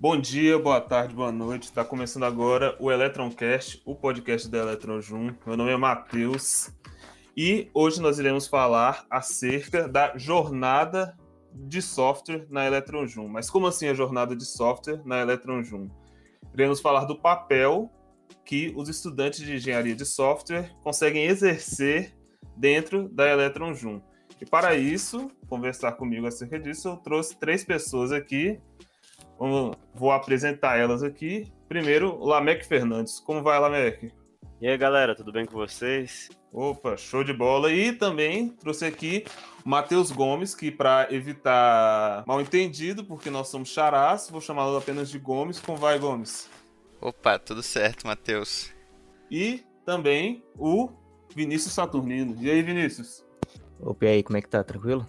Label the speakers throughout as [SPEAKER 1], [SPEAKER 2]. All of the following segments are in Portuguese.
[SPEAKER 1] Bom dia, boa tarde, boa noite. Está começando agora o Electroncast, o podcast da Eletronjum. Meu nome é Matheus e hoje nós iremos falar acerca da jornada de software na Eletronjum. Mas como assim a jornada de software na Eletronjum? Iremos falar do papel que os estudantes de engenharia de software conseguem exercer dentro da Eletronjum. E para isso, conversar comigo acerca disso, eu trouxe três pessoas aqui. Vou apresentar elas aqui. Primeiro, Lamec Fernandes. Como vai, Lamec?
[SPEAKER 2] E aí, galera, tudo bem com vocês?
[SPEAKER 1] Opa, show de bola. E também trouxe aqui o Matheus Gomes, que para evitar mal entendido, porque nós somos charás, vou chamá-lo apenas de Gomes. Como vai, Gomes?
[SPEAKER 3] Opa, tudo certo, Matheus.
[SPEAKER 1] E também o Vinícius Saturnino. E aí, Vinícius?
[SPEAKER 4] Opa, e aí, como é que tá? Tranquilo?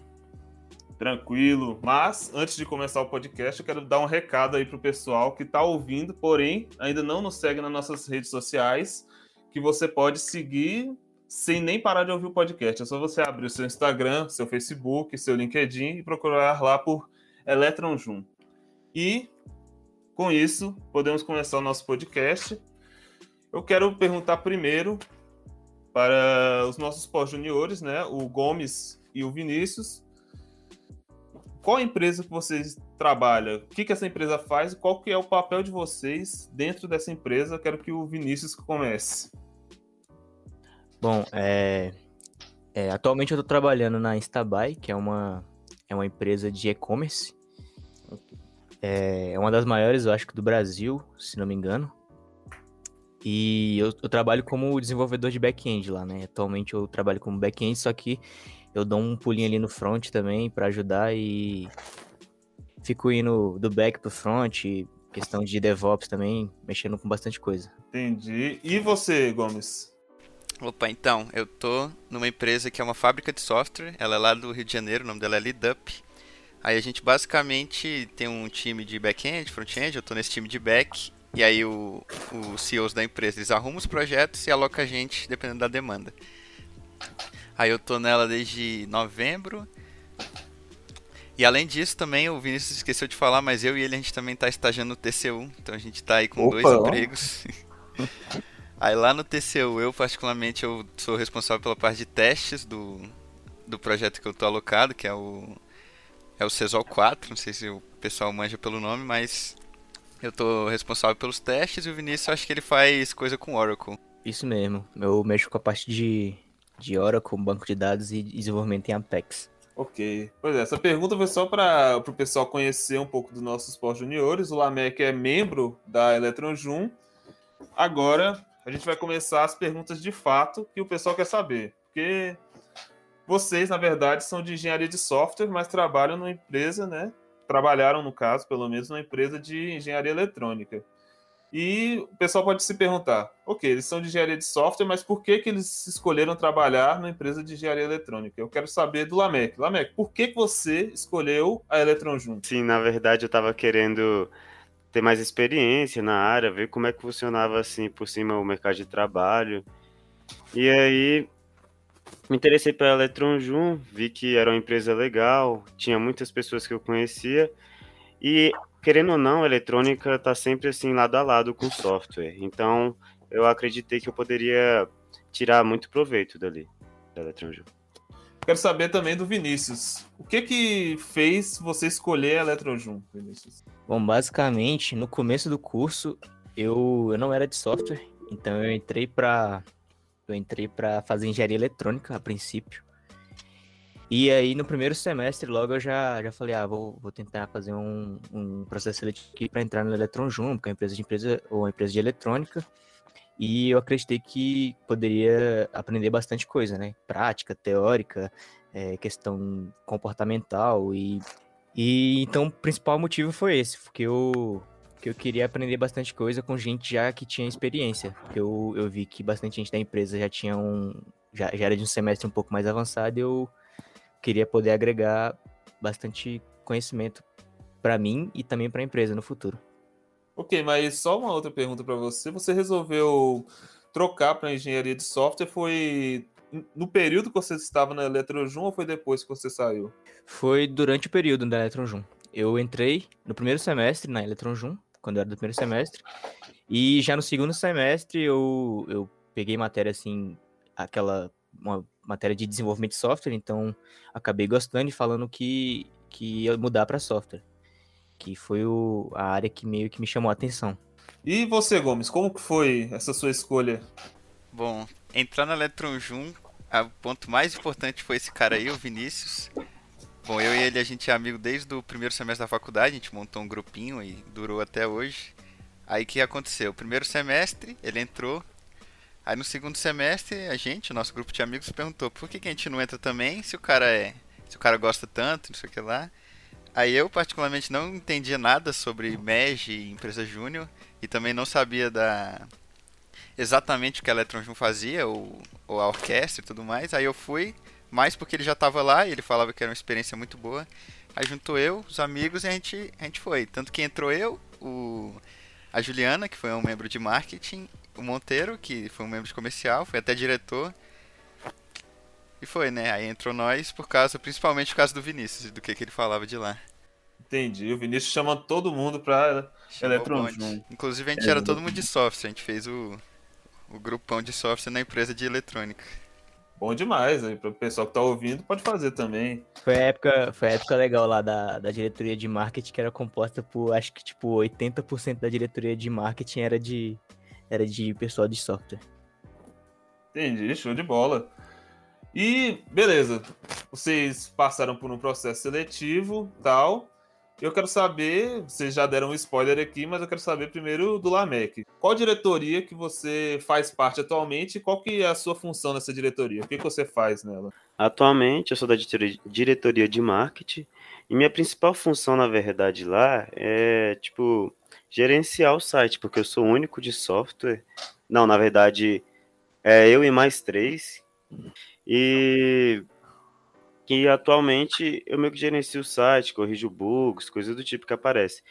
[SPEAKER 1] Tranquilo. Mas, antes de começar o podcast, eu quero dar um recado aí pro pessoal que tá ouvindo, porém, ainda não nos segue nas nossas redes sociais, que você pode seguir sem nem parar de ouvir o podcast. É só você abrir o seu Instagram, seu Facebook, seu LinkedIn e procurar lá por Electron Jun. E, com isso, podemos começar o nosso podcast. Eu quero perguntar primeiro para os nossos pós-juniores, né? O Gomes e o Vinícius. Qual empresa que vocês trabalham? O que, que essa empresa faz? Qual que é o papel de vocês dentro dessa empresa? Quero que o Vinícius comece.
[SPEAKER 4] Bom, é, é, atualmente eu estou trabalhando na Instabuy, que é uma, é uma empresa de e-commerce. É, é uma das maiores, eu acho que do Brasil, se não me engano. E eu, eu trabalho como desenvolvedor de back-end lá, né? Atualmente eu trabalho como back-end, só que eu dou um pulinho ali no front também para ajudar e fico indo do back pro front, questão de DevOps também, mexendo com bastante coisa.
[SPEAKER 1] Entendi. E você, Gomes?
[SPEAKER 3] Opa, então, eu tô numa empresa que é uma fábrica de software, ela é lá do Rio de Janeiro, o nome dela é Lidup. Aí a gente basicamente tem um time de back-end, front-end, eu tô nesse time de back e aí o, os CEOs da empresa, eles arrumam os projetos e alocam a gente dependendo da demanda. Aí eu tô nela desde novembro. E além disso também, o Vinícius esqueceu de falar, mas eu e ele a gente também tá estagiando no TCU. Então a gente tá aí com Opa, dois empregos. aí lá no TCU, eu particularmente eu sou responsável pela parte de testes do, do projeto que eu tô alocado, que é o é o CESOL 4, não sei se o pessoal manja pelo nome, mas eu tô responsável pelos testes e o Vinícius acho que ele faz coisa com Oracle.
[SPEAKER 4] Isso mesmo. Eu mexo com a parte de, de Oracle, banco de dados e desenvolvimento em Apex.
[SPEAKER 1] Ok. Pois é, essa pergunta foi só para o pessoal conhecer um pouco dos nossos pós-juniores. O Lamec é membro da Eletronjum. Agora a gente vai começar as perguntas de fato que o pessoal quer saber. Porque vocês, na verdade, são de engenharia de software, mas trabalham numa empresa, né? trabalharam, no caso, pelo menos, numa empresa de engenharia eletrônica. E o pessoal pode se perguntar, ok, eles são de engenharia de software, mas por que, que eles escolheram trabalhar na empresa de engenharia eletrônica? Eu quero saber do Lamec. Lamec, por que, que você escolheu a Eletronjun?
[SPEAKER 2] Sim, na verdade eu estava querendo ter mais experiência na área, ver como é que funcionava assim por cima o mercado de trabalho. E aí me interessei pela Electron Jun, vi que era uma empresa legal, tinha muitas pessoas que eu conhecia e querendo ou não, a eletrônica está sempre assim lado a lado com o software. Então, eu acreditei que eu poderia tirar muito proveito dali da Electron Jun.
[SPEAKER 1] Quero saber também do Vinícius. O que que fez você escolher a Eletrojum, Vinícius?
[SPEAKER 4] Bom, basicamente, no começo do curso, eu, eu não era de software, então eu entrei para eu entrei para fazer engenharia eletrônica a princípio. E aí, no primeiro semestre, logo eu já, já falei, ah, vou, vou tentar fazer um, um processo seletivo para entrar no Electron Jumbo, que é uma empresa de empresa ou uma empresa de eletrônica. E eu acreditei que poderia aprender bastante coisa, né? Prática, teórica, é, questão comportamental e, e então o principal motivo foi esse, porque eu que eu queria aprender bastante coisa com gente já que tinha experiência. Eu, eu vi que bastante gente da empresa já tinha um. Já, já era de um semestre um pouco mais avançado e eu queria poder agregar bastante conhecimento para mim e também para a empresa no futuro.
[SPEAKER 1] Ok, mas só uma outra pergunta para você. Você resolveu trocar para engenharia de software? Foi no período que você estava na Eletrojum ou foi depois que você saiu?
[SPEAKER 4] Foi durante o período da Eletrojum. eu entrei no primeiro semestre na Electron Jun, quando eu era do primeiro semestre, e já no segundo semestre eu, eu peguei matéria assim, aquela uma matéria de desenvolvimento de software, então acabei gostando e falando que, que ia mudar para software, que foi o, a área que meio que me chamou a atenção.
[SPEAKER 1] E você, Gomes, como que foi essa sua escolha?
[SPEAKER 3] Bom, entrar na Electron Jun, o ponto mais importante foi esse cara aí, o Vinícius. Bom, eu e ele a gente é amigo desde o primeiro semestre da faculdade, a gente montou um grupinho e durou até hoje. Aí o que aconteceu? Primeiro semestre, ele entrou. Aí no segundo semestre, a gente, o nosso grupo de amigos, perguntou por que, que a gente não entra também se o cara é. Se o cara gosta tanto, não sei o que lá. Aí eu particularmente não entendia nada sobre MEG e empresa júnior e também não sabia da exatamente o que a Electron Jun fazia, ou, ou a orquestra e tudo mais. Aí eu fui, mais porque ele já estava lá e ele falava que era uma experiência muito boa. Aí juntou eu, os amigos e a gente, a gente foi. Tanto que entrou eu, o, a Juliana, que foi um membro de marketing, o Monteiro, que foi um membro de comercial, foi até diretor. E foi, né? Aí entrou nós por causa, principalmente por causa do Vinícius, do que, que ele falava de lá.
[SPEAKER 1] Entendi. O Vinícius chama todo mundo pra Electron
[SPEAKER 3] Inclusive a gente é, era todo mundo de software, a gente fez o, o grupão de software na empresa de eletrônica.
[SPEAKER 1] Bom demais, aí para o pessoal que tá ouvindo pode fazer também.
[SPEAKER 4] Foi a época, foi a época legal lá da, da diretoria de marketing que era composta por acho que tipo 80% da diretoria de marketing era de era de pessoal de software.
[SPEAKER 1] Entendi, show de bola. E beleza, vocês passaram por um processo seletivo, tal. Eu quero saber, vocês já deram um spoiler aqui, mas eu quero saber primeiro do Lamec. Qual diretoria que você faz parte atualmente e qual que é a sua função nessa diretoria? O que, que você faz nela?
[SPEAKER 2] Atualmente eu sou da diretoria de marketing e minha principal função, na verdade, lá é, tipo, gerenciar o site, porque eu sou o único de software. Não, na verdade, é eu e mais três. E que atualmente eu meio que gerencio o site, corrijo bugs, coisas do tipo que aparece.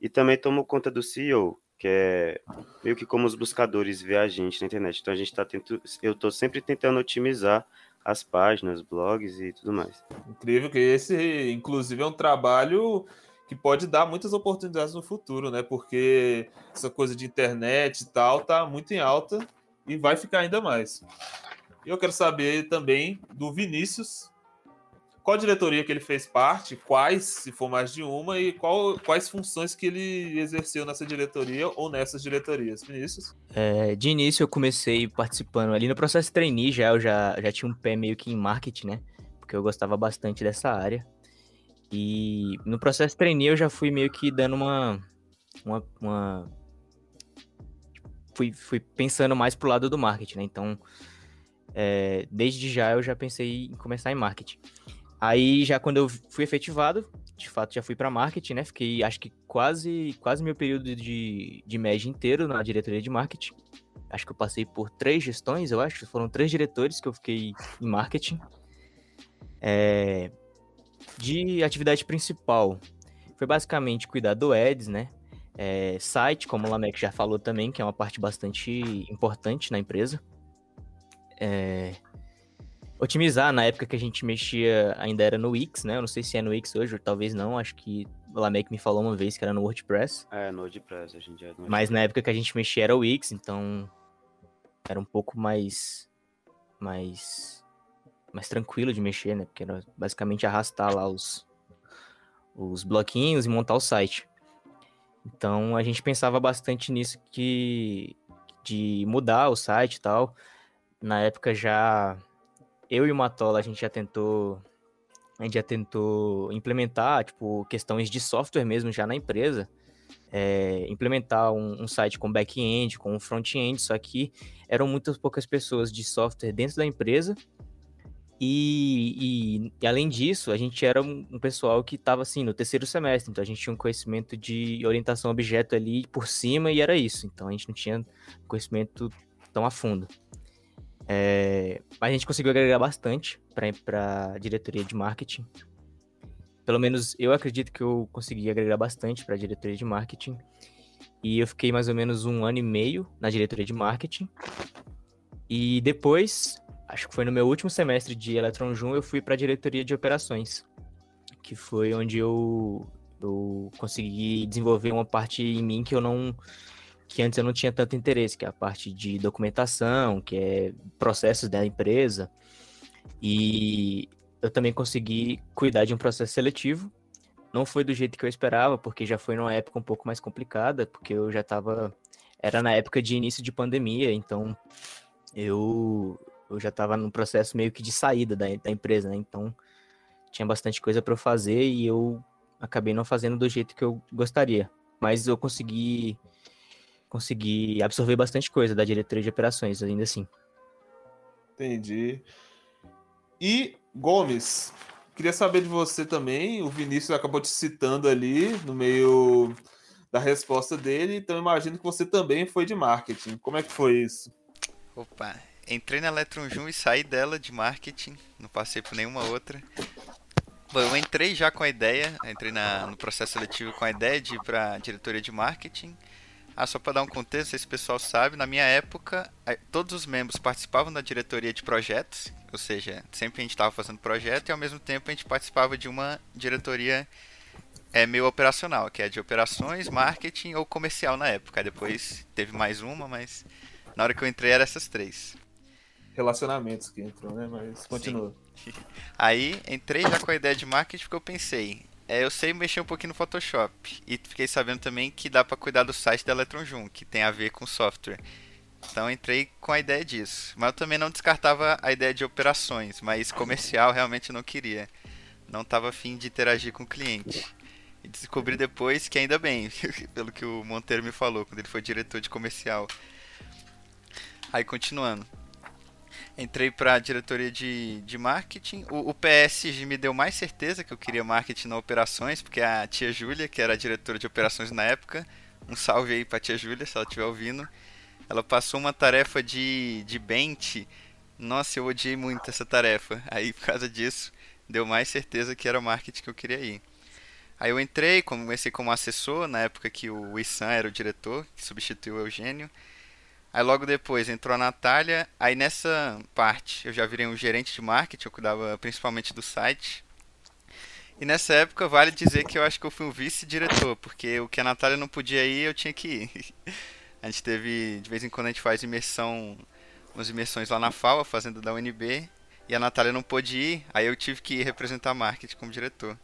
[SPEAKER 2] E também tomo conta do CEO, que é meio que como os buscadores vê a gente na internet. Então a gente está tentando, eu estou sempre tentando otimizar as páginas, blogs e tudo mais.
[SPEAKER 1] Incrível que esse, inclusive, é um trabalho que pode dar muitas oportunidades no futuro, né? Porque essa coisa de internet e tal tá muito em alta e vai ficar ainda mais. Eu quero saber também do Vinícius, qual diretoria que ele fez parte, quais, se for mais de uma, e qual, quais funções que ele exerceu nessa diretoria ou nessas diretorias. Vinícius?
[SPEAKER 4] É, de início eu comecei participando ali no processo trainee, já eu já, já tinha um pé meio que em marketing, né? Porque eu gostava bastante dessa área. E no processo trainee eu já fui meio que dando uma. uma, uma... Fui, fui pensando mais pro lado do marketing, né? Então, é, desde já eu já pensei em começar em marketing. Aí já quando eu fui efetivado, de fato já fui para marketing, né? Fiquei acho que quase quase meu período de, de média inteiro na diretoria de marketing. Acho que eu passei por três gestões, eu acho. Foram três diretores que eu fiquei em marketing. É, de atividade principal, foi basicamente cuidar do ads, né? É, site, como o Lamec já falou também, que é uma parte bastante importante na empresa. É, otimizar. Na época que a gente mexia, ainda era no Wix, né? Eu não sei se é no Wix hoje, ou talvez não. Acho que o Lamec me falou uma vez que era no WordPress.
[SPEAKER 2] É, no WordPress, a gente é
[SPEAKER 4] Mas na época que a gente mexia era o Wix, então era um pouco mais mais mais tranquilo de mexer, né? Porque era basicamente arrastar lá os os bloquinhos e montar o site. Então a gente pensava bastante nisso que de mudar o site e tal. Na época já eu e o Matola, a gente já tentou. A gente já tentou implementar, tipo, questões de software mesmo já na empresa. É, implementar um, um, site com back-end, com front-end, só que eram muitas poucas pessoas de software dentro da empresa. E, e, e além disso, a gente era um, um pessoal que estava assim no terceiro semestre, então a gente tinha um conhecimento de orientação a objeto ali por cima e era isso. Então a gente não tinha conhecimento tão a fundo. É, a gente conseguiu agregar bastante para a diretoria de marketing. Pelo menos eu acredito que eu consegui agregar bastante para a diretoria de marketing. E eu fiquei mais ou menos um ano e meio na diretoria de marketing. E depois, acho que foi no meu último semestre de Electron Jun, eu fui para a diretoria de operações, que foi onde eu Eu consegui desenvolver uma parte em mim que eu não que antes eu não tinha tanto interesse, que é a parte de documentação, que é processos da empresa. E eu também consegui cuidar de um processo seletivo. Não foi do jeito que eu esperava, porque já foi numa época um pouco mais complicada, porque eu já estava era na época de início de pandemia, então eu eu já estava no processo meio que de saída da, da empresa, né? Então tinha bastante coisa para eu fazer e eu acabei não fazendo do jeito que eu gostaria. Mas eu consegui consegui absorver bastante coisa da diretoria de operações, ainda assim.
[SPEAKER 1] Entendi. E Gomes, queria saber de você também. O Vinícius acabou te citando ali no meio da resposta dele, então imagino que você também foi de marketing. Como é que foi isso?
[SPEAKER 3] Opa, entrei na Electron Jun e saí dela de marketing, não passei por nenhuma outra. Bom, eu entrei já com a ideia, entrei na, no processo seletivo com a ideia de ir para diretoria de marketing. Ah, só para dar um contexto, se esse pessoal sabe, na minha época, todos os membros participavam da diretoria de projetos, ou seja, sempre a gente estava fazendo projeto e ao mesmo tempo a gente participava de uma diretoria é, meio operacional, que é de operações, marketing ou comercial na época. Depois teve mais uma, mas na hora que eu entrei eram essas três.
[SPEAKER 1] Relacionamentos que entrou, né? Mas continua. Sim.
[SPEAKER 3] Aí entrei já com a ideia de marketing porque eu pensei, é, eu sei mexer um pouquinho no Photoshop e fiquei sabendo também que dá para cuidar do site da Electron Jun, que tem a ver com software. Então entrei com a ideia disso. Mas eu também não descartava a ideia de operações, mas comercial realmente não queria. Não estava afim de interagir com o cliente. E descobri depois que ainda bem, pelo que o Monteiro me falou, quando ele foi diretor de comercial. Aí continuando entrei para a diretoria de, de marketing. O, o PSG me deu mais certeza que eu queria marketing na operações, porque a tia Júlia, que era a diretora de operações na época, um salve aí para a tia Júlia, se ela estiver ouvindo. Ela passou uma tarefa de, de bench. Nossa, eu odiei muito essa tarefa. Aí, por causa disso, deu mais certeza que era marketing que eu queria ir. Aí eu entrei, comecei como assessor, na época que o Issan era o diretor, que substituiu o Eugênio. Aí logo depois entrou a Natália. Aí nessa parte eu já virei um gerente de marketing, eu cuidava principalmente do site. E nessa época vale dizer que eu acho que eu fui um vice-diretor, porque o que a Natália não podia ir, eu tinha que ir. A gente teve, de vez em quando a gente faz imersão, umas imersões lá na FAO, fazendo da UNB, e a Natália não pôde ir, aí eu tive que representar marketing como diretor.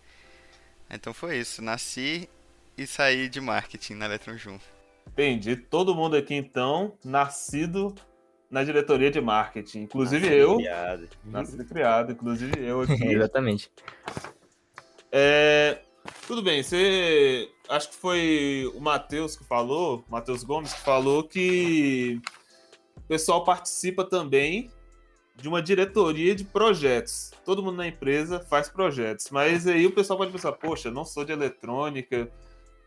[SPEAKER 3] Então foi isso, nasci e saí de marketing na Electron Jun.
[SPEAKER 1] Entendi. Todo mundo aqui, então, nascido na diretoria de marketing. Inclusive nascido eu. Criado. Nascido e criado, inclusive eu aqui.
[SPEAKER 4] Exatamente.
[SPEAKER 1] É, tudo bem, você. Acho que foi o Matheus que falou, Matheus Gomes, que falou que o pessoal participa também de uma diretoria de projetos. Todo mundo na empresa faz projetos. Mas aí o pessoal pode pensar, poxa, não sou de eletrônica,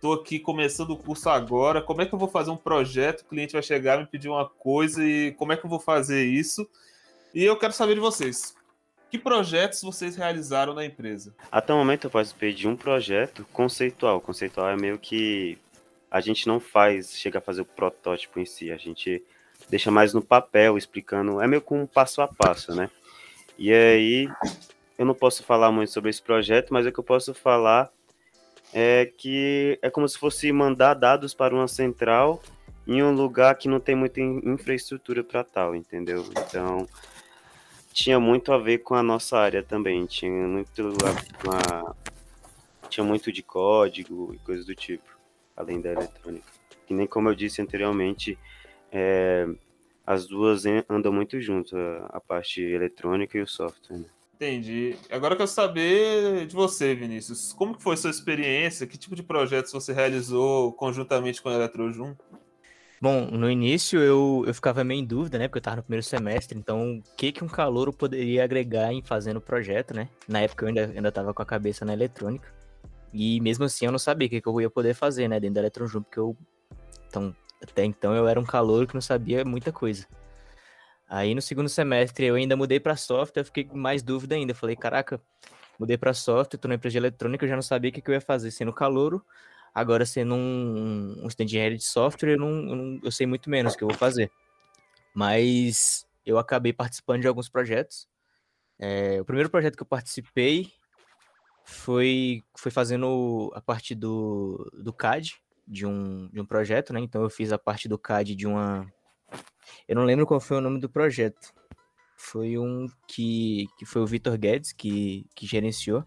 [SPEAKER 1] Estou aqui começando o curso agora. Como é que eu vou fazer um projeto? O cliente vai chegar me pedir uma coisa e como é que eu vou fazer isso? E eu quero saber de vocês. Que projetos vocês realizaram na empresa?
[SPEAKER 2] Até o momento eu participei de um projeto conceitual. Conceitual é meio que a gente não faz, chega a fazer o protótipo em si, a gente deixa mais no papel, explicando, é meio que um passo a passo, né? E aí, eu não posso falar muito sobre esse projeto, mas o que eu posso falar é que é como se fosse mandar dados para uma central em um lugar que não tem muita infraestrutura para tal, entendeu? Então tinha muito a ver com a nossa área também, tinha muito uma, tinha muito de código e coisas do tipo, além da eletrônica. E nem como eu disse anteriormente, é, as duas andam muito junto, a, a parte eletrônica e o software. Né?
[SPEAKER 1] Entendi. Agora eu quero saber de você, Vinícius. Como que foi sua experiência? Que tipo de projetos você realizou conjuntamente com a Eletrojum?
[SPEAKER 4] Bom, no início eu, eu ficava meio em dúvida, né? Porque eu estava no primeiro semestre, então o que, que um calouro poderia agregar em fazendo o projeto, né? Na época eu ainda, ainda tava com a cabeça na eletrônica. E mesmo assim eu não sabia o que, que eu ia poder fazer, né? Dentro da Eletrojum, porque eu. Então, até então eu era um calouro que não sabia muita coisa. Aí no segundo semestre eu ainda mudei para software, eu fiquei com mais dúvida ainda. falei, caraca, mudei para software, tô na empresa de eletrônica, eu já não sabia o que, que eu ia fazer sendo calouro. Agora, sendo um, um de de software, eu, não, eu, não, eu sei muito menos o que eu vou fazer. Mas eu acabei participando de alguns projetos. É, o primeiro projeto que eu participei foi, foi fazendo a parte do, do CAD, de um, de um projeto, né? Então eu fiz a parte do CAD de uma. Eu não lembro qual foi o nome do projeto. Foi um que, que foi o Vitor Guedes que, que gerenciou.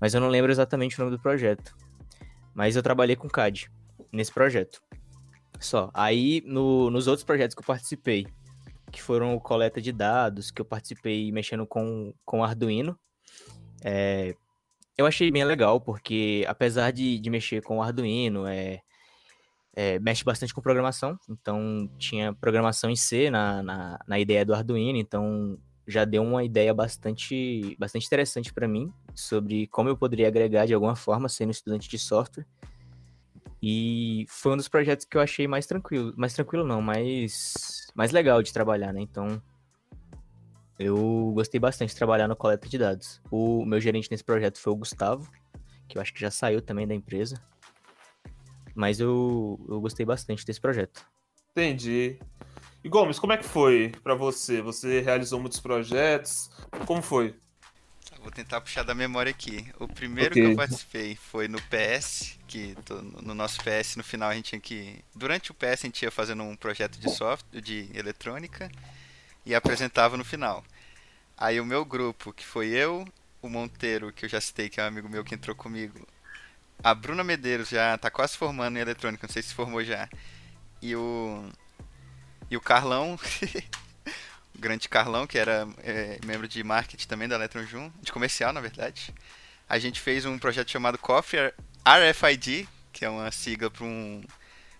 [SPEAKER 4] Mas eu não lembro exatamente o nome do projeto. Mas eu trabalhei com CAD nesse projeto. Só. Aí, no, nos outros projetos que eu participei, que foram coleta de dados, que eu participei mexendo com, com Arduino, é, eu achei bem legal, porque apesar de, de mexer com Arduino, é, é, mexe bastante com programação, então tinha programação em C na, na, na ideia do Arduino, então já deu uma ideia bastante, bastante interessante para mim sobre como eu poderia agregar de alguma forma sendo estudante de software. E foi um dos projetos que eu achei mais tranquilo, mais tranquilo não, mais, mais legal de trabalhar, né? Então, eu gostei bastante de trabalhar no coleta de dados. O meu gerente nesse projeto foi o Gustavo, que eu acho que já saiu também da empresa. Mas eu, eu gostei bastante desse projeto.
[SPEAKER 1] Entendi. E Gomes, como é que foi para você? Você realizou muitos projetos? Como foi?
[SPEAKER 3] Vou tentar puxar da memória aqui. O primeiro okay. que eu participei foi no PS, que no nosso PS no final a gente tinha que. Durante o PS a gente ia fazendo um projeto de software, de eletrônica, e apresentava no final. Aí o meu grupo, que foi eu, o Monteiro, que eu já citei, que é um amigo meu que entrou comigo. A Bruna Medeiros já tá quase formando em eletrônica, não sei se formou já. E o. E o Carlão, o grande Carlão, que era é, membro de marketing também da Electron de comercial, na verdade. A gente fez um projeto chamado Coffee RFID, que é uma sigla para um,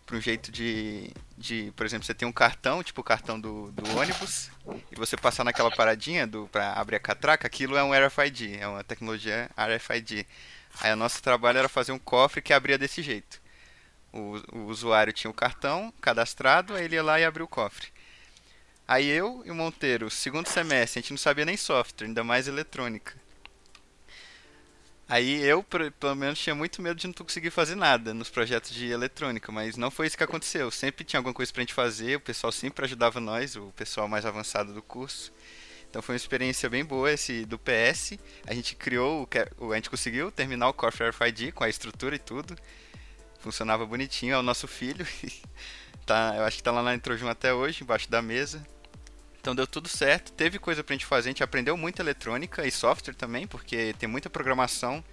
[SPEAKER 3] para um jeito de, de, por exemplo, você tem um cartão, tipo o cartão do, do ônibus, e você passar naquela paradinha do para abrir a catraca, aquilo é um RFID, é uma tecnologia RFID. Aí o nosso trabalho era fazer um cofre que abria desse jeito. O, o usuário tinha o cartão cadastrado, aí ele ia lá e abria o cofre. Aí eu e o Monteiro, segundo semestre, a gente não sabia nem software, ainda mais eletrônica. Aí eu, pelo menos, tinha muito medo de não conseguir fazer nada nos projetos de eletrônica, mas não foi isso que aconteceu. Sempre tinha alguma coisa pra gente fazer, o pessoal sempre ajudava nós, o pessoal mais avançado do curso. Então foi uma experiência bem boa esse do PS. A gente criou, a gente conseguiu terminar o Core RFID com a estrutura e tudo. Funcionava bonitinho, é o nosso filho. tá, eu acho que tá lá na Introjum até hoje, embaixo da mesa. Então deu tudo certo, teve coisa pra gente fazer, a gente aprendeu muito eletrônica e software também, porque tem muita programação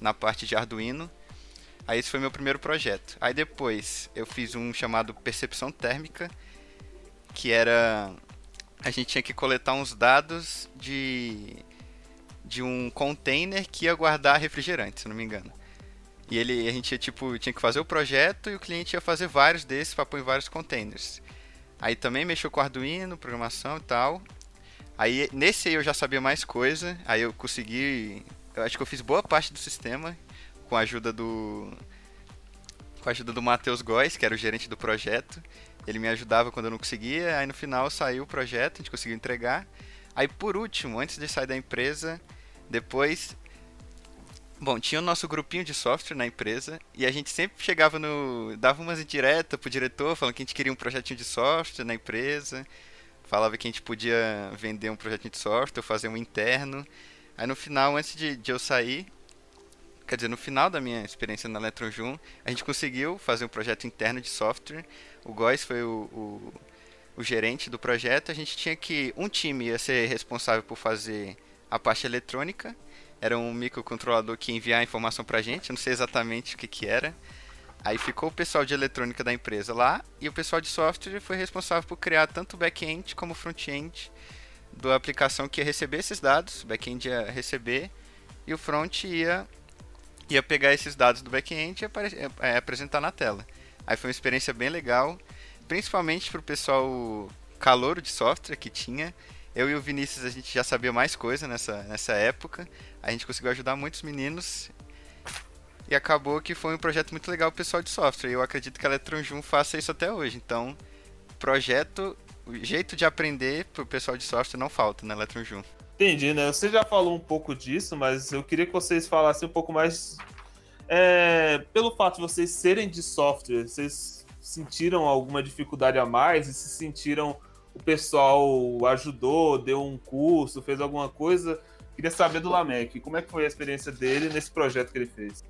[SPEAKER 3] na parte de Arduino. Aí esse foi meu primeiro projeto. Aí depois eu fiz um chamado Percepção Térmica, que era a gente tinha que coletar uns dados de de um container que ia guardar refrigerante, se não me engano. E ele a gente tipo tinha que fazer o projeto e o cliente ia fazer vários desses para pôr em vários containers. Aí também mexeu com Arduino, programação e tal. Aí nesse aí eu já sabia mais coisa. Aí eu consegui. Eu acho que eu fiz boa parte do sistema com a ajuda do. Com a ajuda do Matheus Góes, que era o gerente do projeto. Ele me ajudava quando eu não conseguia. Aí no final saiu o projeto, a gente conseguiu entregar. Aí por último, antes de sair da empresa, depois Bom, tinha o nosso grupinho de software na empresa e a gente sempre chegava no. dava umas indiretas pro diretor falando que a gente queria um projetinho de software na empresa. Falava que a gente podia vender um projetinho de software, fazer um interno. Aí no final, antes de, de eu sair, quer dizer, no final da minha experiência na Electron a gente conseguiu fazer um projeto interno de software. O Góis foi o, o, o gerente do projeto. A gente tinha que. Um time ia ser responsável por fazer a parte eletrônica era um microcontrolador que enviava informação pra gente, eu não sei exatamente o que que era. Aí ficou o pessoal de eletrônica da empresa lá e o pessoal de software foi responsável por criar tanto o back-end como front-end da aplicação que ia receber esses dados, o back-end ia receber e o front ia, ia pegar esses dados do back-end e é, apresentar na tela. Aí foi uma experiência bem legal, principalmente para o pessoal calouro de software que tinha eu e o Vinícius, a gente já sabia mais coisa nessa, nessa época. A gente conseguiu ajudar muitos meninos. E acabou que foi um projeto muito legal pro pessoal de software. E eu acredito que a Electron faça isso até hoje. Então, projeto, o jeito de aprender pro pessoal de software não falta na Electron
[SPEAKER 1] Entendi, né? Você já falou um pouco disso, mas eu queria que vocês falassem um pouco mais. É, pelo fato de vocês serem de software, vocês sentiram alguma dificuldade a mais e se sentiram o pessoal ajudou, deu um curso, fez alguma coisa Queria saber do Lamec, como é que foi a experiência dele nesse projeto que ele fez?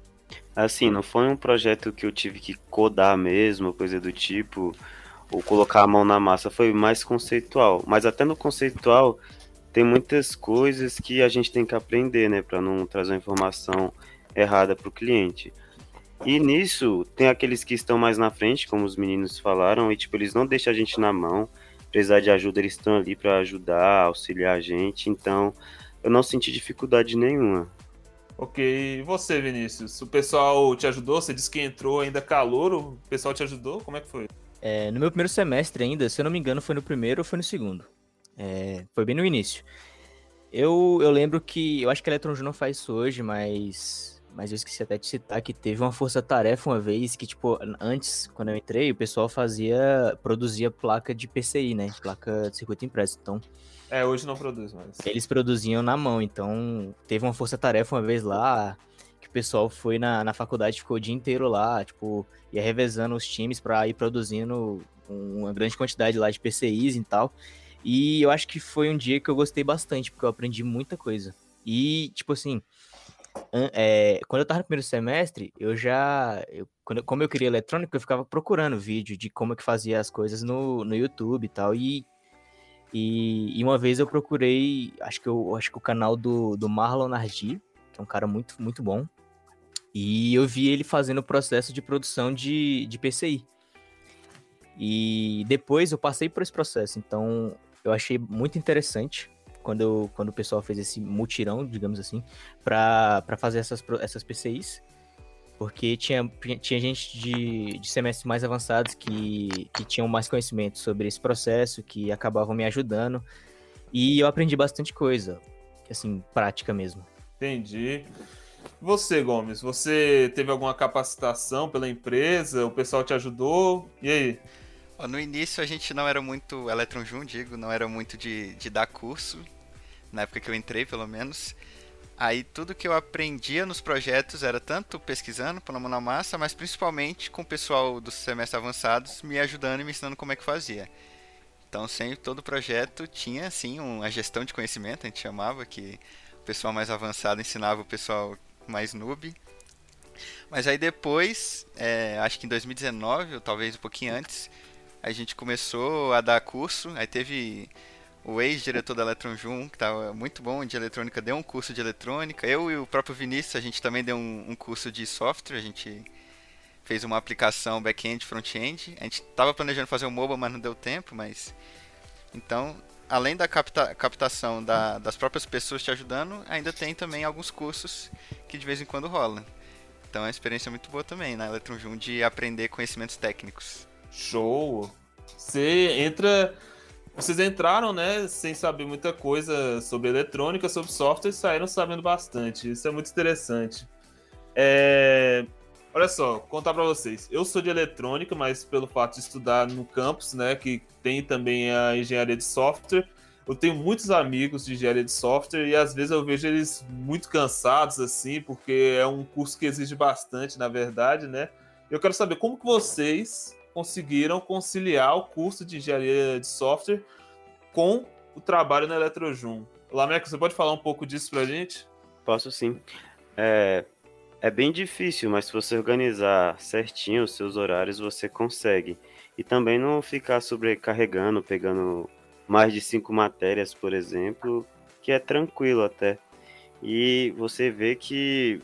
[SPEAKER 2] Assim, não foi um projeto que eu tive que codar mesmo, coisa do tipo, ou colocar a mão na massa, foi mais conceitual. Mas até no conceitual tem muitas coisas que a gente tem que aprender, né, para não trazer uma informação errada para o cliente. E nisso, tem aqueles que estão mais na frente, como os meninos falaram, e tipo, eles não deixam a gente na mão. Precisar de ajuda, eles estão ali para ajudar, auxiliar a gente. Então, eu não senti dificuldade nenhuma.
[SPEAKER 1] Ok, e você, Vinícius? O pessoal te ajudou? Você disse que entrou ainda calor, o pessoal te ajudou? Como é que foi?
[SPEAKER 4] É, no meu primeiro semestre ainda, se eu não me engano, foi no primeiro ou foi no segundo. É, foi bem no início. Eu, eu lembro que, eu acho que a Electron não faz isso hoje, mas mas eu esqueci até de citar que teve uma força-tarefa uma vez que, tipo, antes, quando eu entrei, o pessoal fazia, produzia placa de PCI, né? Placa de circuito impresso. Então.
[SPEAKER 1] É, hoje não produz mais.
[SPEAKER 4] Eles produziam na mão, então teve uma força-tarefa uma vez lá, que o pessoal foi na, na faculdade, ficou o dia inteiro lá, tipo, ia revezando os times para ir produzindo uma grande quantidade lá de PCIs e tal. E eu acho que foi um dia que eu gostei bastante, porque eu aprendi muita coisa. E, tipo assim, é, quando eu tava no primeiro semestre, eu já. Eu, quando, como eu queria eletrônica, eu ficava procurando vídeo de como é que fazia as coisas no, no YouTube e tal. E, e, e uma vez eu procurei, acho que, eu, acho que o canal do, do Marlon Nardi, que é um cara muito, muito bom. E eu vi ele fazendo o processo de produção de, de PCI. E depois eu passei por esse processo, então eu achei muito interessante quando, quando o pessoal fez esse mutirão, digamos assim, para fazer essas, essas PCIs. Porque tinha, tinha gente de, de semestres mais avançados que, que tinham mais conhecimento sobre esse processo, que acabavam me ajudando. E eu aprendi bastante coisa, assim, prática mesmo.
[SPEAKER 1] Entendi. Você, Gomes, você teve alguma capacitação pela empresa? O pessoal te ajudou? E aí?
[SPEAKER 3] No início a gente não era muito Electron Jun, digo, não era muito de, de dar curso, na época que eu entrei pelo menos. Aí tudo que eu aprendia nos projetos era tanto pesquisando mão na massa, mas principalmente com o pessoal dos semestres avançados me ajudando e me ensinando como é que fazia. Então sempre todo projeto tinha assim uma gestão de conhecimento, a gente chamava, que o pessoal mais avançado ensinava o pessoal mais noob. Mas aí depois, é, acho que em 2019, ou talvez um pouquinho antes, a gente começou a dar curso, aí teve o ex-diretor da Electron Jun, que estava muito bom de eletrônica, deu um curso de eletrônica. Eu e o próprio Vinícius, a gente também deu um, um curso de software, a gente fez uma aplicação back-end, front-end. A gente estava planejando fazer um mobile, mas não deu tempo, mas... Então, além da capta captação da, das próprias pessoas te ajudando, ainda tem também alguns cursos que de vez em quando rolam. Então é uma experiência muito boa também na Electron Jun de aprender conhecimentos técnicos.
[SPEAKER 1] Show! Você entra. Vocês entraram, né, sem saber muita coisa sobre eletrônica, sobre software, e saíram sabendo bastante. Isso é muito interessante. É... Olha só, contar para vocês. Eu sou de eletrônica, mas pelo fato de estudar no campus, né, que tem também a engenharia de software, eu tenho muitos amigos de engenharia de software e às vezes eu vejo eles muito cansados assim, porque é um curso que exige bastante, na verdade, né? Eu quero saber como que vocês conseguiram conciliar o curso de engenharia de software com o trabalho na Eletrojum. Lameco, você pode falar um pouco disso pra gente?
[SPEAKER 2] Posso sim. É, é bem difícil, mas se você organizar certinho os seus horários, você consegue. E também não ficar sobrecarregando, pegando mais de cinco matérias, por exemplo, que é tranquilo até. E você vê que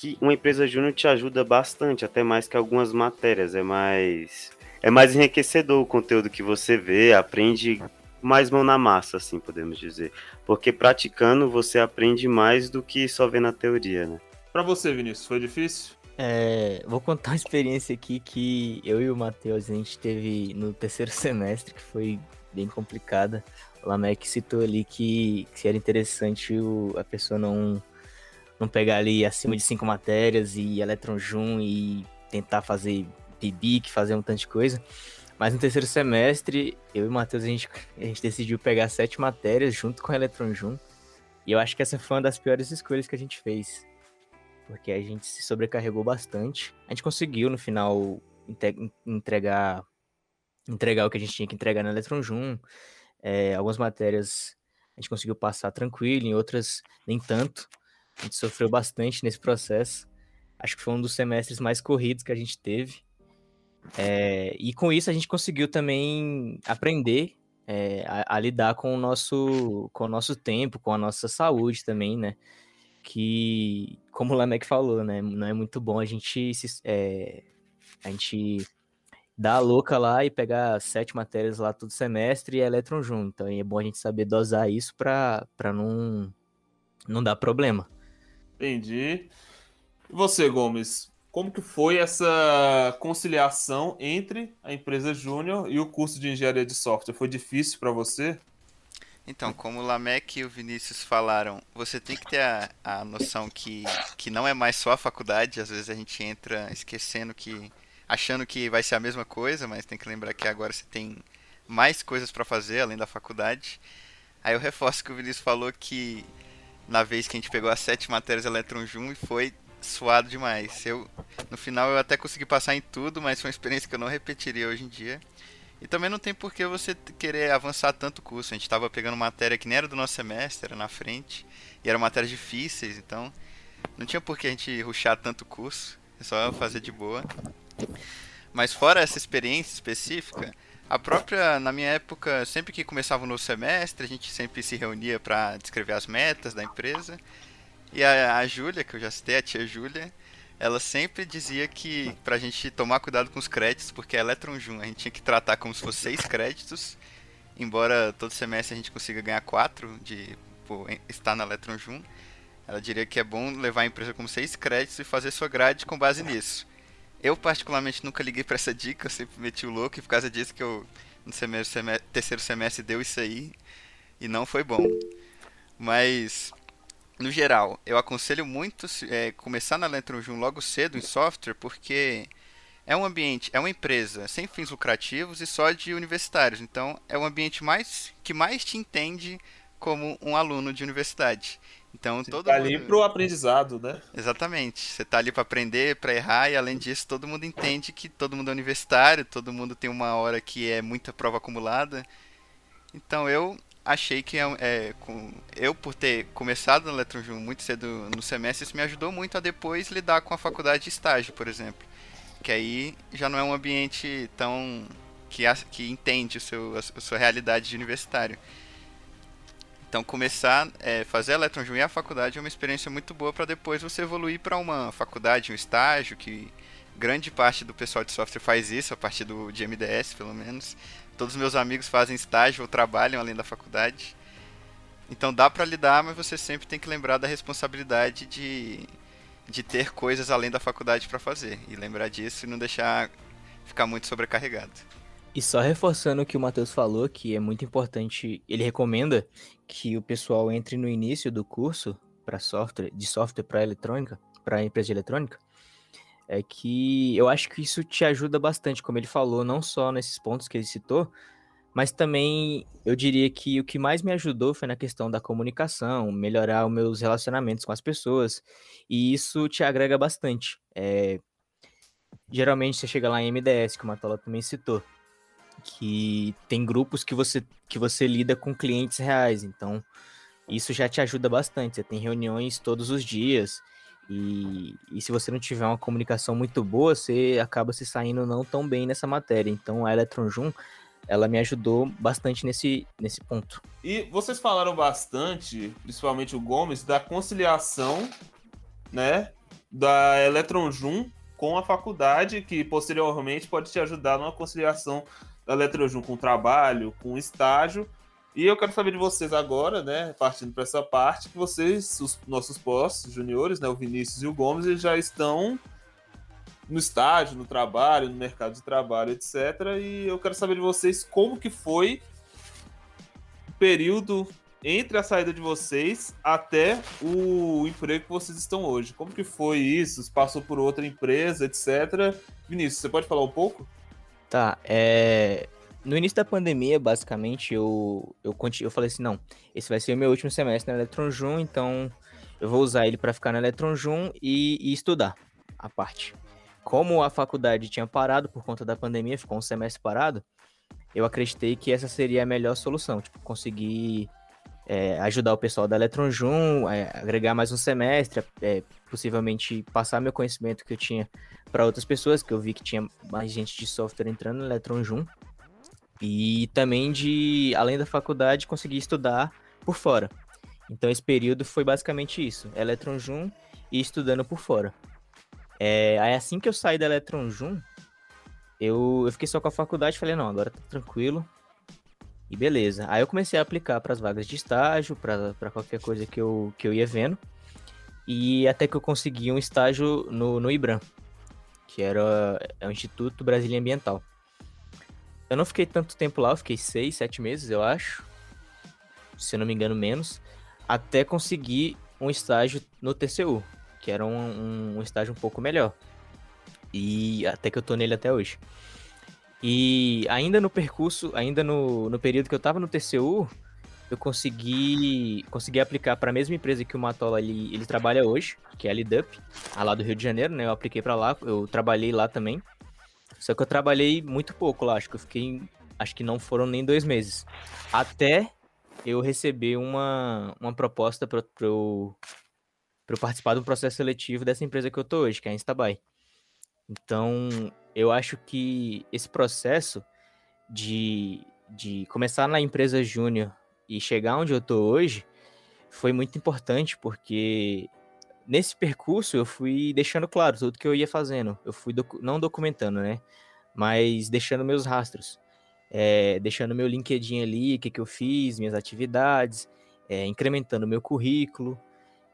[SPEAKER 2] que uma empresa júnior te ajuda bastante, até mais que algumas matérias. É mais é mais enriquecedor o conteúdo que você vê, aprende mais mão na massa, assim podemos dizer. Porque praticando você aprende mais do que só ver na teoria, né?
[SPEAKER 1] Para você, Vinícius, foi difícil?
[SPEAKER 4] É, vou contar uma experiência aqui que eu e o Matheus a gente teve no terceiro semestre, que foi bem complicada. O Lamek citou ali que, que era interessante o, a pessoa não não pegar ali acima de cinco matérias e Electron Jun e tentar fazer PIBIC, fazer um tanto de coisa. Mas no terceiro semestre, eu e o Matheus, a gente, a gente decidiu pegar sete matérias junto com a Electron Jun. E eu acho que essa foi uma das piores escolhas que a gente fez. Porque a gente se sobrecarregou bastante. A gente conseguiu, no final, entregar, entregar o que a gente tinha que entregar na Electron Jun. É, algumas matérias a gente conseguiu passar tranquilo, em outras nem tanto. A gente sofreu bastante nesse processo. Acho que foi um dos semestres mais corridos que a gente teve. É, e com isso a gente conseguiu também aprender é, a, a, lidar com o, nosso, com o nosso tempo, com a nossa saúde também, né? Que, como o Lamec falou, né? Não é muito bom a gente se, é, a gente dar a louca lá e pegar sete matérias lá todo semestre e elétron junto. Então é bom a gente saber dosar isso para não, não dar problema.
[SPEAKER 1] Entendi. E você, Gomes? Como que foi essa conciliação entre a empresa júnior e o curso de engenharia de software? Foi difícil para você?
[SPEAKER 3] Então, como o Lamec e o Vinícius falaram, você tem que ter a, a noção que, que não é mais só a faculdade. Às vezes a gente entra esquecendo que. achando que vai ser a mesma coisa, mas tem que lembrar que agora você tem mais coisas para fazer além da faculdade. Aí eu reforço que o Vinícius falou que na vez que a gente pegou as sete matérias Electron Jun e foi suado demais. Eu, no final eu até consegui passar em tudo, mas foi uma experiência que eu não repetiria hoje em dia. E também não tem por que você querer avançar tanto curso. A gente estava pegando matéria que nem era do nosso semestre, era na frente. E eram matérias difíceis, então não tinha por que a gente ruxar tanto curso. É só fazer de boa. Mas fora essa experiência específica, a própria, na minha época, sempre que começava o novo semestre, a gente sempre se reunia para descrever as metas da empresa. E a, a Júlia, que eu já citei, a tia Júlia, ela sempre dizia que pra gente tomar cuidado com os créditos, porque a Electron Jun a gente tinha que tratar como se fosse seis créditos, embora todo semestre a gente consiga ganhar quatro de por estar na Electron Jun. Ela diria que é bom levar a empresa como seis créditos e fazer sua grade com base nisso. Eu, particularmente, nunca liguei para essa dica, eu sempre meti o louco e por causa disso que eu, no semestre, terceiro semestre, deu isso aí e não foi bom. Mas no geral, eu aconselho muito é, começar na Electron logo cedo em software, porque é um ambiente, é uma empresa sem fins lucrativos e só de universitários. Então, é um ambiente mais que mais te entende como um aluno de universidade. Então,
[SPEAKER 1] Você
[SPEAKER 3] todo
[SPEAKER 1] tá
[SPEAKER 3] mundo...
[SPEAKER 1] ali pro aprendizado, né?
[SPEAKER 3] Exatamente. Você tá ali para aprender, para errar e além disso, todo mundo entende que todo mundo é universitário, todo mundo tem uma hora que é muita prova acumulada. Então, eu achei que é, é, com, eu, por ter começado no Eletron muito cedo no semestre, isso me ajudou muito a depois lidar com a faculdade de estágio, por exemplo. Que aí já não é um ambiente tão. que, que entende o seu, a sua realidade de universitário. Então, começar a é, fazer Electron e a faculdade é uma experiência muito boa para depois você evoluir para uma faculdade, um estágio, que grande parte do pessoal de software faz isso, a partir do de MDS, pelo menos. Todos os meus amigos fazem estágio ou trabalham além da faculdade. Então dá para lidar, mas você sempre tem que lembrar da responsabilidade de, de ter coisas além da faculdade para fazer. E lembrar disso e não deixar ficar muito sobrecarregado.
[SPEAKER 4] E só reforçando o que o Matheus falou, que é muito importante, ele recomenda que o pessoal entre no início do curso para software, de software para eletrônica, para empresa de eletrônica, é que eu acho que isso te ajuda bastante, como ele falou, não só nesses pontos que ele citou, mas também eu diria que o que mais me ajudou foi na questão da comunicação, melhorar os meus relacionamentos com as pessoas, e isso te agrega bastante. É, geralmente você chega lá em MDS, como a Tola também citou, que tem grupos que você, que você lida com clientes reais, então isso já te ajuda bastante. Você tem reuniões todos os dias, e, e se você não tiver uma comunicação muito boa, você acaba se saindo não tão bem nessa matéria. Então a Electron Jun, ela me ajudou bastante nesse, nesse ponto.
[SPEAKER 1] E vocês falaram bastante, principalmente o Gomes, da conciliação, né, da Electron Jun com a faculdade, que posteriormente pode te ajudar numa conciliação Jun com trabalho, com estágio, e eu quero saber de vocês agora, né, partindo para essa parte, que vocês, os nossos pós juniores, né, o Vinícius e o Gomes, eles já estão no estágio, no trabalho, no mercado de trabalho, etc. E eu quero saber de vocês como que foi o período entre a saída de vocês até o emprego que vocês estão hoje. Como que foi isso? Passou por outra empresa, etc. Vinícius, você pode falar um pouco?
[SPEAKER 4] Tá, é no início da pandemia, basicamente, eu, eu, eu falei assim, não, esse vai ser o meu último semestre na Electron Jun, então eu vou usar ele para ficar na Electron Jun e, e, estudar a parte. Como a faculdade tinha parado por conta da pandemia, ficou um semestre parado, eu acreditei que essa seria a melhor solução, tipo, conseguir é, ajudar o pessoal da Eletronjum, é, agregar mais um semestre, é, possivelmente passar meu conhecimento que eu tinha para outras pessoas, que eu vi que tinha mais gente de software entrando no Eletronjum. E também de, além da faculdade, conseguir estudar por fora. Então esse período foi basicamente isso, Eletronjum e estudando por fora. É, aí assim que eu saí da Eletronjum, eu, eu fiquei só com a faculdade falei, não, agora tá tranquilo. E beleza. Aí eu comecei a aplicar para as vagas de estágio, para qualquer coisa que eu, que eu ia vendo. E até que eu consegui um estágio no, no IBRAM, que era é o Instituto Brasileiro Ambiental. Eu não fiquei tanto tempo lá, eu fiquei seis, sete meses, eu acho. Se eu não me engano, menos. Até conseguir um estágio no TCU, que era um, um estágio um pouco melhor. E até que eu tô nele até hoje. E ainda no percurso, ainda no, no período que eu tava no TCU, eu consegui consegui aplicar para a mesma empresa que o Matola ele, ele trabalha hoje, que é a Lidup, lá do Rio de Janeiro, né? Eu apliquei para lá, eu trabalhei lá também. Só que eu trabalhei muito pouco lá, acho que eu fiquei, acho que não foram nem dois meses. Até eu receber uma, uma proposta para eu, eu participar um processo seletivo dessa empresa que eu tô hoje, que é a Instabuy. Então, eu acho que esse processo de, de começar na empresa júnior e chegar onde eu estou hoje foi muito importante, porque nesse percurso eu fui deixando claro tudo que eu ia fazendo. Eu fui docu não documentando, né? Mas deixando meus rastros. É, deixando meu LinkedIn ali, o que, que eu fiz, minhas atividades, é, incrementando meu currículo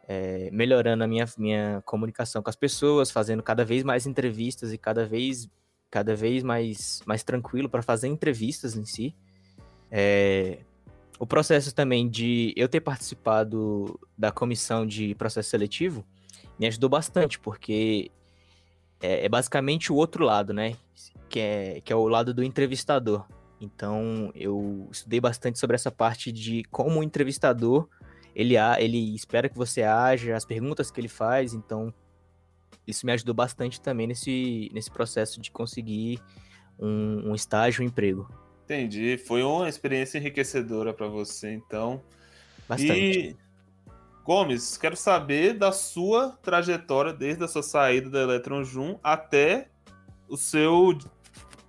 [SPEAKER 4] é, melhorando a minha, minha comunicação com as pessoas, fazendo cada vez mais entrevistas e cada vez, cada vez mais, mais tranquilo para fazer entrevistas em si. É, o processo também de eu ter participado da comissão de processo seletivo me ajudou bastante, porque é, é basicamente o outro lado, né? Que é, que é o lado do entrevistador. Então, eu estudei bastante sobre essa parte de como o entrevistador ele, ele espera que você haja, as perguntas que ele faz, então isso me ajudou bastante também nesse, nesse processo de conseguir um, um estágio, um emprego.
[SPEAKER 1] Entendi. Foi uma experiência enriquecedora para você, então.
[SPEAKER 4] Bastante.
[SPEAKER 1] E, Gomes, quero saber da sua trajetória desde a sua saída da Electron Jun até o seu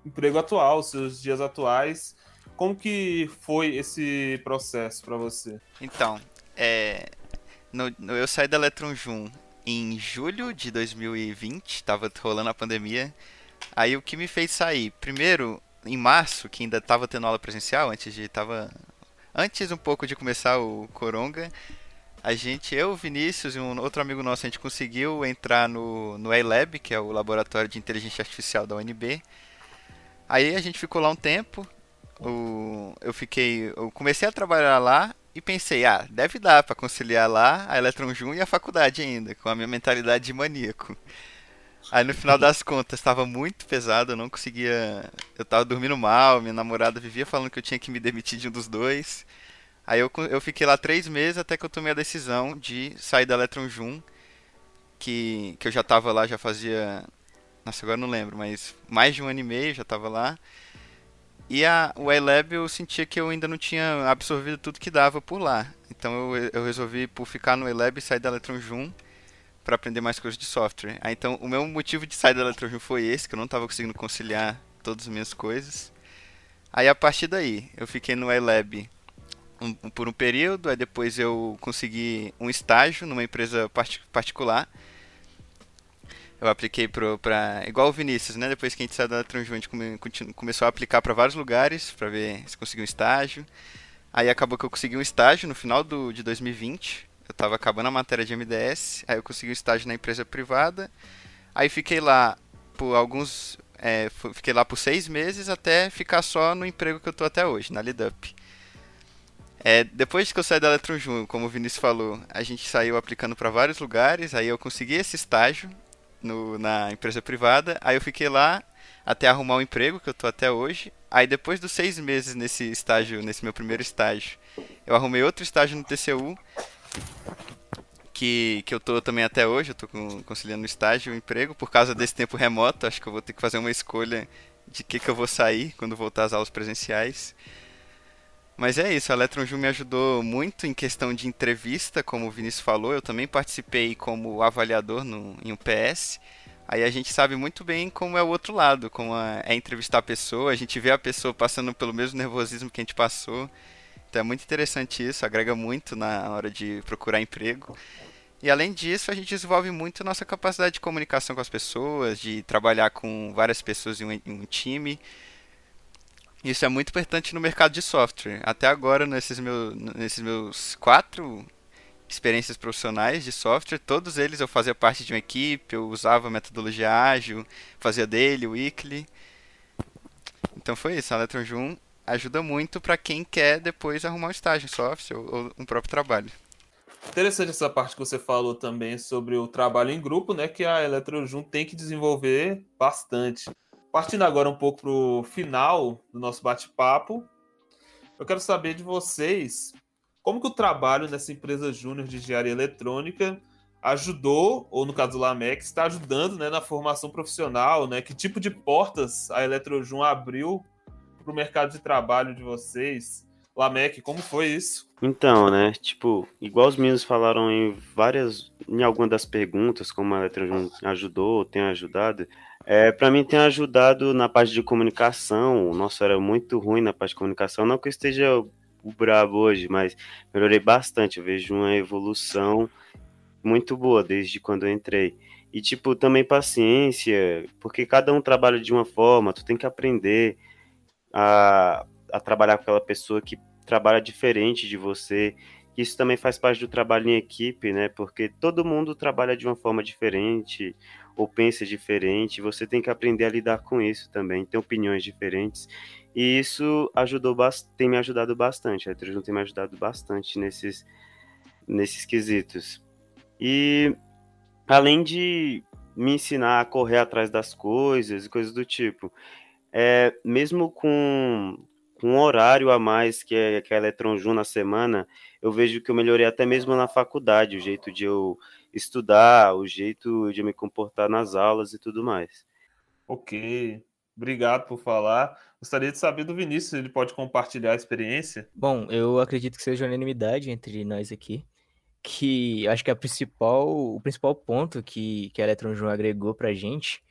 [SPEAKER 1] emprego atual, os seus dias atuais. Como que foi esse processo para você?
[SPEAKER 3] Então, é, no, no, eu saí da Electron Jun em julho de 2020, tava rolando a pandemia. Aí o que me fez sair? Primeiro, em março, que ainda tava tendo aula presencial, antes de tava antes um pouco de começar o Coronga, a gente, eu, Vinícius e um outro amigo nosso, a gente conseguiu entrar no, no iLab, que é o laboratório de inteligência artificial da UNB. Aí a gente ficou lá um tempo. O, eu fiquei. Eu comecei a trabalhar lá e pensei, ah, deve dar para conciliar lá a Electron Jun e a faculdade ainda, com a minha mentalidade de maníaco. Aí no final das contas estava muito pesado, eu não conseguia. Eu tava dormindo mal, minha namorada vivia falando que eu tinha que me demitir de um dos dois. Aí eu, eu fiquei lá três meses até que eu tomei a decisão de sair da Electron Jun, que, que eu já tava lá, já fazia. Nossa, agora não lembro, mas mais de um ano e meio já tava lá. E a, o iLab eu sentia que eu ainda não tinha absorvido tudo que dava por lá. Então eu, eu resolvi por ficar no iLab e sair da Electron Jun para aprender mais coisas de software. Aí, então o meu motivo de sair da Electron Jun foi esse, que eu não estava conseguindo conciliar todas as minhas coisas. Aí a partir daí, eu fiquei no iLab um, um, por um período, aí depois eu consegui um estágio numa empresa part particular eu apliquei para igual o Vinícius, né? Depois que a gente saiu da Transjun, a gente come, começou a aplicar para vários lugares para ver se conseguiu um estágio. Aí acabou que eu consegui um estágio no final do, de 2020. Eu estava acabando a matéria de MDS, aí eu consegui um estágio na empresa privada. Aí fiquei lá por alguns, é, fiquei lá por seis meses até ficar só no emprego que eu tô até hoje, na Lidup. É, depois que eu saí da Eletron como o Vinícius falou, a gente saiu aplicando para vários lugares, aí eu consegui esse estágio no, na empresa privada. Aí eu fiquei lá até arrumar um emprego, que eu tô até hoje. Aí depois dos seis meses nesse estágio, nesse meu primeiro estágio, eu arrumei outro estágio no TCU, que, que eu tô também até hoje, eu tô conciliando o estágio e o emprego, por causa desse tempo remoto, acho que eu vou ter que fazer uma escolha de que, que eu vou sair quando voltar às aulas presenciais. Mas é isso, a Electron me ajudou muito em questão de entrevista, como o Vinícius falou. Eu também participei como avaliador no, em um PS. Aí a gente sabe muito bem como é o outro lado, como é entrevistar a pessoa, a gente vê a pessoa passando pelo mesmo nervosismo que a gente passou. Então é muito interessante isso, agrega muito na hora de procurar emprego. E além disso, a gente desenvolve muito nossa capacidade de comunicação com as pessoas, de trabalhar com várias pessoas em um, em um time. Isso é muito importante no mercado de software. Até agora, nesses, meu, nesses meus quatro experiências profissionais de software, todos eles eu fazia parte de uma equipe, eu usava metodologia ágil, fazia dele, weekly. Então foi isso, a Electron Joom ajuda muito para quem quer depois arrumar um estágio em software ou, ou um próprio trabalho.
[SPEAKER 1] Interessante essa parte que você falou também sobre o trabalho em grupo, né? Que a Eletrojun tem que desenvolver bastante. Partindo agora um pouco para o final do nosso bate-papo, eu quero saber de vocês como que o trabalho nessa empresa júnior de engenharia eletrônica ajudou, ou no caso do Lamec, está ajudando né, na formação profissional, né? Que tipo de portas a Eletrojun abriu para o mercado de trabalho de vocês? Lamec, como foi isso?
[SPEAKER 2] Então, né, tipo, igual os meninos falaram em várias, em algumas das perguntas, como a Eletrojun ajudou, tem ajudado, é, para mim tem ajudado na parte de comunicação, nossa, era muito ruim na parte de comunicação, não que eu esteja o brabo hoje, mas melhorei bastante, eu vejo uma evolução muito boa desde quando eu entrei. E, tipo, também paciência, porque cada um trabalha de uma forma, tu tem que aprender a, a trabalhar com aquela pessoa que trabalha diferente de você. Isso também faz parte do trabalho em equipe, né? Porque todo mundo trabalha de uma forma diferente ou pensa diferente. Você tem que aprender a lidar com isso também, tem opiniões diferentes. E isso ajudou tem me ajudado bastante. A Electrojun tem me ajudado bastante nesses, nesses quesitos. E além de me ensinar a correr atrás das coisas e coisas do tipo, é, mesmo com, com um horário a mais que é, que é a Electron Jun na semana, eu vejo que eu melhorei até mesmo na faculdade, o jeito de eu estudar, o jeito de eu me comportar nas aulas e tudo mais.
[SPEAKER 1] Ok, obrigado por falar. Gostaria de saber do Vinícius, ele pode compartilhar a experiência?
[SPEAKER 4] Bom, eu acredito que seja unanimidade entre nós aqui, que acho que a principal, o principal ponto que, que a Electron Jun agregou pra gente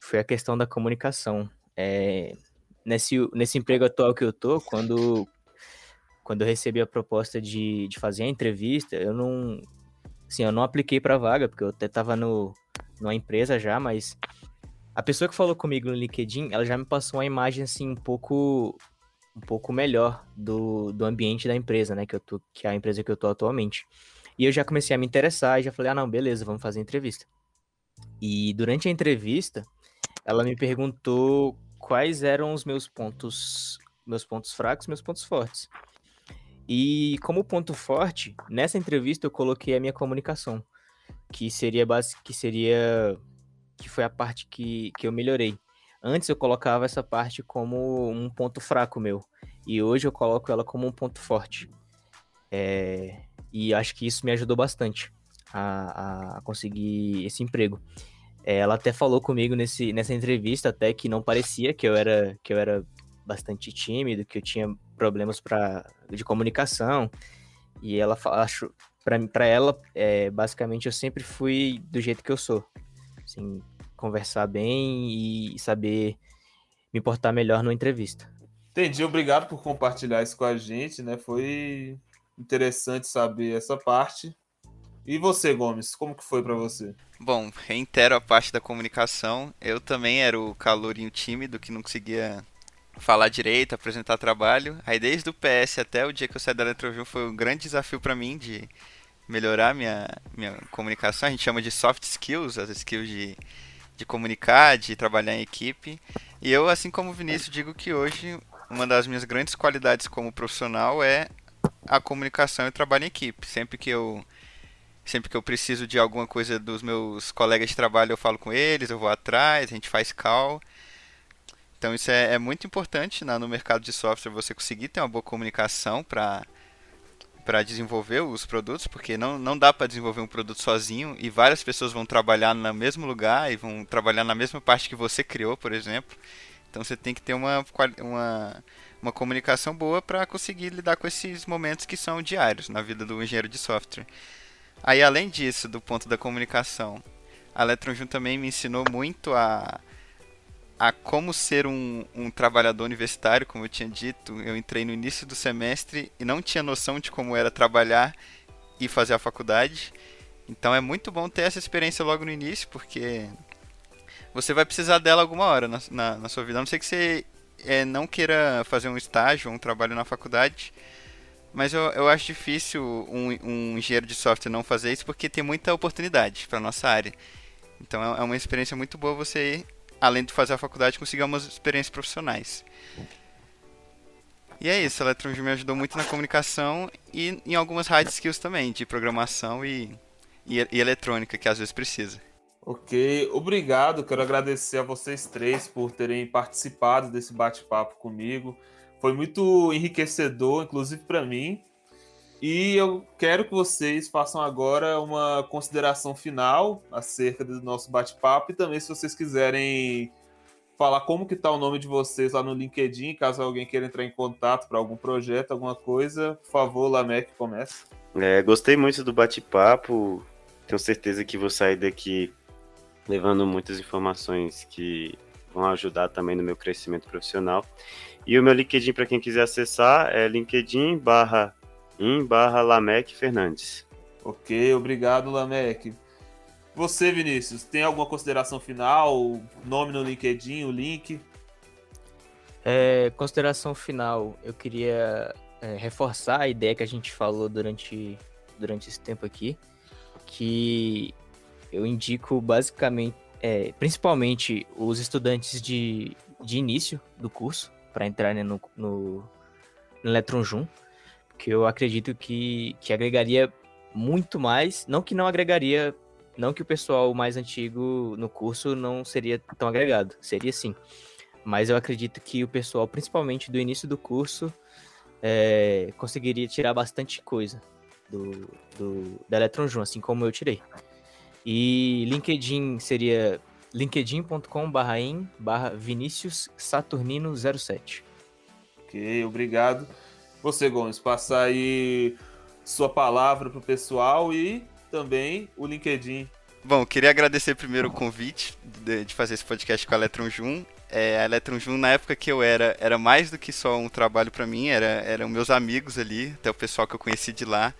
[SPEAKER 4] foi a questão da comunicação. É, nesse, nesse emprego atual que eu tô, quando, quando eu recebi a proposta de, de fazer a entrevista, eu não, assim, eu não apliquei para vaga, porque eu até tava no, numa empresa já, mas a pessoa que falou comigo no LinkedIn, ela já me passou uma imagem, assim, um pouco um pouco melhor do, do ambiente da empresa, né, que eu tô, que é a empresa que eu tô atualmente. E eu já comecei a me interessar e já falei, ah, não, beleza, vamos fazer a entrevista. E durante a entrevista, ela me perguntou quais eram os meus pontos, meus pontos fracos, meus pontos fortes. E como ponto forte, nessa entrevista eu coloquei a minha comunicação, que seria base, que seria que foi a parte que, que eu melhorei. Antes eu colocava essa parte como um ponto fraco meu, e hoje eu coloco ela como um ponto forte. É, e acho que isso me ajudou bastante a, a conseguir esse emprego. É, ela até falou comigo nesse, nessa entrevista até que não parecia que eu era que eu era bastante tímido, que eu tinha problemas para de comunicação. E ela acho para ela, é, basicamente eu sempre fui do jeito que eu sou. Assim, conversar bem e saber me portar melhor numa entrevista.
[SPEAKER 1] Entendi, obrigado por compartilhar isso com a gente, né? Foi interessante saber essa parte. E você, Gomes, como que foi para você?
[SPEAKER 3] Bom, reitero a parte da comunicação. Eu também era o calorinho tímido que não conseguia falar direito, apresentar trabalho. Aí desde o PS até o dia que eu saí da Eletroview foi um grande desafio para mim de melhorar minha, minha comunicação. A gente chama de soft skills, as skills de, de comunicar, de trabalhar em equipe. E eu, assim como o Vinícius, digo que hoje uma das minhas grandes qualidades como profissional é a comunicação e o trabalho em equipe. Sempre que eu Sempre que eu preciso de alguma coisa dos meus colegas de trabalho, eu falo com eles, eu vou atrás, a gente faz call. Então isso é, é muito importante né, no mercado de software, você conseguir ter uma boa comunicação para para desenvolver os produtos, porque não, não dá para desenvolver um produto sozinho e várias pessoas vão trabalhar no mesmo lugar e vão trabalhar na mesma parte que você criou, por exemplo. Então você tem que ter uma, uma, uma comunicação boa para conseguir lidar com esses momentos que são diários na vida do engenheiro de software. Aí, além disso, do ponto da comunicação, a Electron também me ensinou muito a, a como ser um, um trabalhador universitário, como eu tinha dito. Eu entrei no início do semestre e não tinha noção de como era trabalhar e fazer a faculdade. Então é muito bom ter essa experiência logo no início, porque você vai precisar dela alguma hora na, na, na sua vida. A não ser que você é, não queira fazer um estágio ou um trabalho na faculdade. Mas eu, eu acho difícil um, um engenheiro de software não fazer isso porque tem muita oportunidade para nossa área. Então é, é uma experiência muito boa você, além de fazer a faculdade, conseguir algumas experiências profissionais. E é isso, a Electron me ajudou muito na comunicação e em algumas hard skills também, de programação e, e, e eletrônica, que às vezes precisa.
[SPEAKER 1] Ok, obrigado. Quero agradecer a vocês três por terem participado desse bate-papo comigo. Foi muito enriquecedor, inclusive para mim. E eu quero que vocês façam agora uma consideração final acerca do nosso bate-papo e também se vocês quiserem falar como que tá o nome de vocês lá no LinkedIn, caso alguém queira entrar em contato para algum projeto, alguma coisa, por favor, Lamec, comece.
[SPEAKER 2] É, gostei muito do bate-papo. Tenho certeza que vou sair daqui levando muitas informações que vão ajudar também no meu crescimento profissional. E o meu LinkedIn, para quem quiser acessar, é linkedin barra in barra Lamec Fernandes.
[SPEAKER 1] Ok, obrigado, Lamec. Você, Vinícius, tem alguma consideração final? Nome no LinkedIn, o link?
[SPEAKER 4] É, consideração final, eu queria é, reforçar a ideia que a gente falou durante, durante esse tempo aqui, que eu indico basicamente, é, principalmente os estudantes de, de início do curso, para entrarem no, no, no Electron Joom, que eu acredito que, que agregaria muito mais, não que não agregaria, não que o pessoal mais antigo no curso não seria tão agregado, seria sim, mas eu acredito que o pessoal, principalmente do início do curso, é, conseguiria tirar bastante coisa do, do da Electron Joom, assim como eu tirei. E LinkedIn seria linkedin.com/barra in barra Vinícius Saturnino 07.
[SPEAKER 1] Ok, obrigado. Você, Gomes, passar aí sua palavra para o pessoal e também o LinkedIn.
[SPEAKER 3] Bom, queria agradecer primeiro o convite de, de fazer esse podcast com a Electron Jun. É, a Electron Jun, na época que eu era, era mais do que só um trabalho para mim, era, eram meus amigos ali, até o pessoal que eu conheci de lá.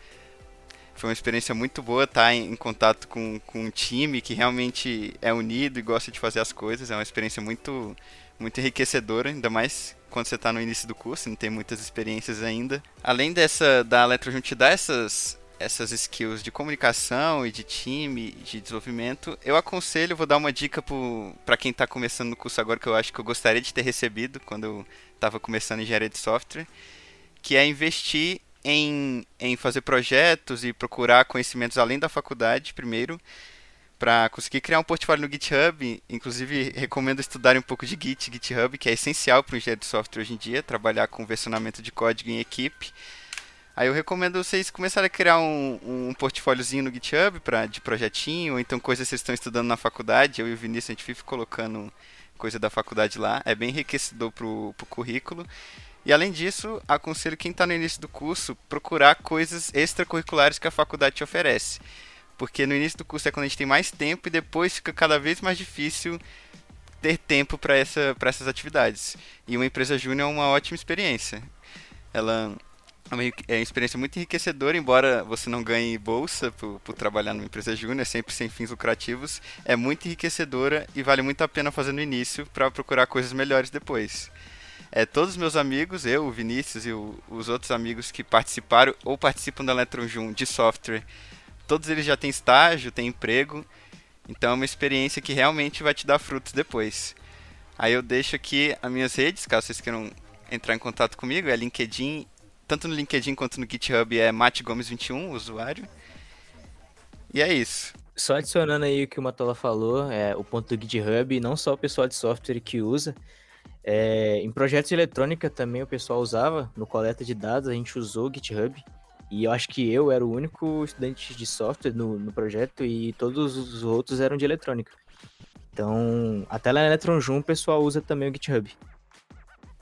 [SPEAKER 3] Foi uma experiência muito boa estar em, em contato com, com um time que realmente é unido e gosta de fazer as coisas. É uma experiência muito, muito enriquecedora, ainda mais quando você está no início do curso, não tem muitas experiências ainda. Além dessa da Electrojun te dar essas essas skills de comunicação e de time, de desenvolvimento, eu aconselho, vou dar uma dica para quem está começando no curso agora que eu acho que eu gostaria de ter recebido quando eu estava começando engenharia de software, que é investir em, em fazer projetos e procurar conhecimentos além da faculdade primeiro para conseguir criar um portfólio no GitHub. Inclusive, recomendo estudarem um pouco de Git, GitHub, que é essencial para o engenheiro de software hoje em dia, trabalhar com versionamento de código em equipe. Aí eu recomendo vocês começarem a criar um, um portfóliozinho no GitHub pra, de projetinho, ou então coisas que vocês estão estudando na faculdade. Eu e o Vinícius, a gente vive colocando coisa da faculdade lá. É bem enriquecedor para o currículo. E além disso, aconselho quem está no início do curso procurar coisas extracurriculares que a faculdade te oferece. Porque no início do curso é quando a gente tem mais tempo e depois fica cada vez mais difícil ter tempo para essa, essas atividades. E uma empresa júnior é uma ótima experiência. Ela é uma, é uma experiência muito enriquecedora, embora você não ganhe bolsa por, por trabalhar numa empresa júnior, sempre sem fins lucrativos. É muito enriquecedora e vale muito a pena fazer no início para procurar coisas melhores depois. É, todos os meus amigos, eu, o Vinícius e o, os outros amigos que participaram ou participam da Electron Jun de software todos eles já têm estágio, têm emprego, então é uma experiência que realmente vai te dar frutos depois. Aí eu deixo aqui as minhas redes, caso vocês queiram entrar em contato comigo, é LinkedIn, tanto no LinkedIn quanto no GitHub é matgomes21, o usuário. E é isso.
[SPEAKER 4] Só adicionando aí o que o Matola falou, é o ponto do GitHub, não só o pessoal de software que usa, é, em projetos de eletrônica também o pessoal usava, no coleta de dados a gente usou o GitHub, e eu acho que eu era o único estudante de software no, no projeto e todos os outros eram de eletrônica. Então, até lá na Electron Jun o pessoal usa também o GitHub.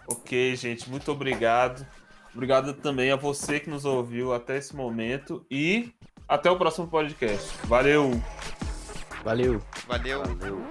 [SPEAKER 1] Ok, gente, muito obrigado. Obrigado também a você que nos ouviu até esse momento e até o próximo podcast. Valeu!
[SPEAKER 4] Valeu!
[SPEAKER 3] Valeu!
[SPEAKER 2] Valeu.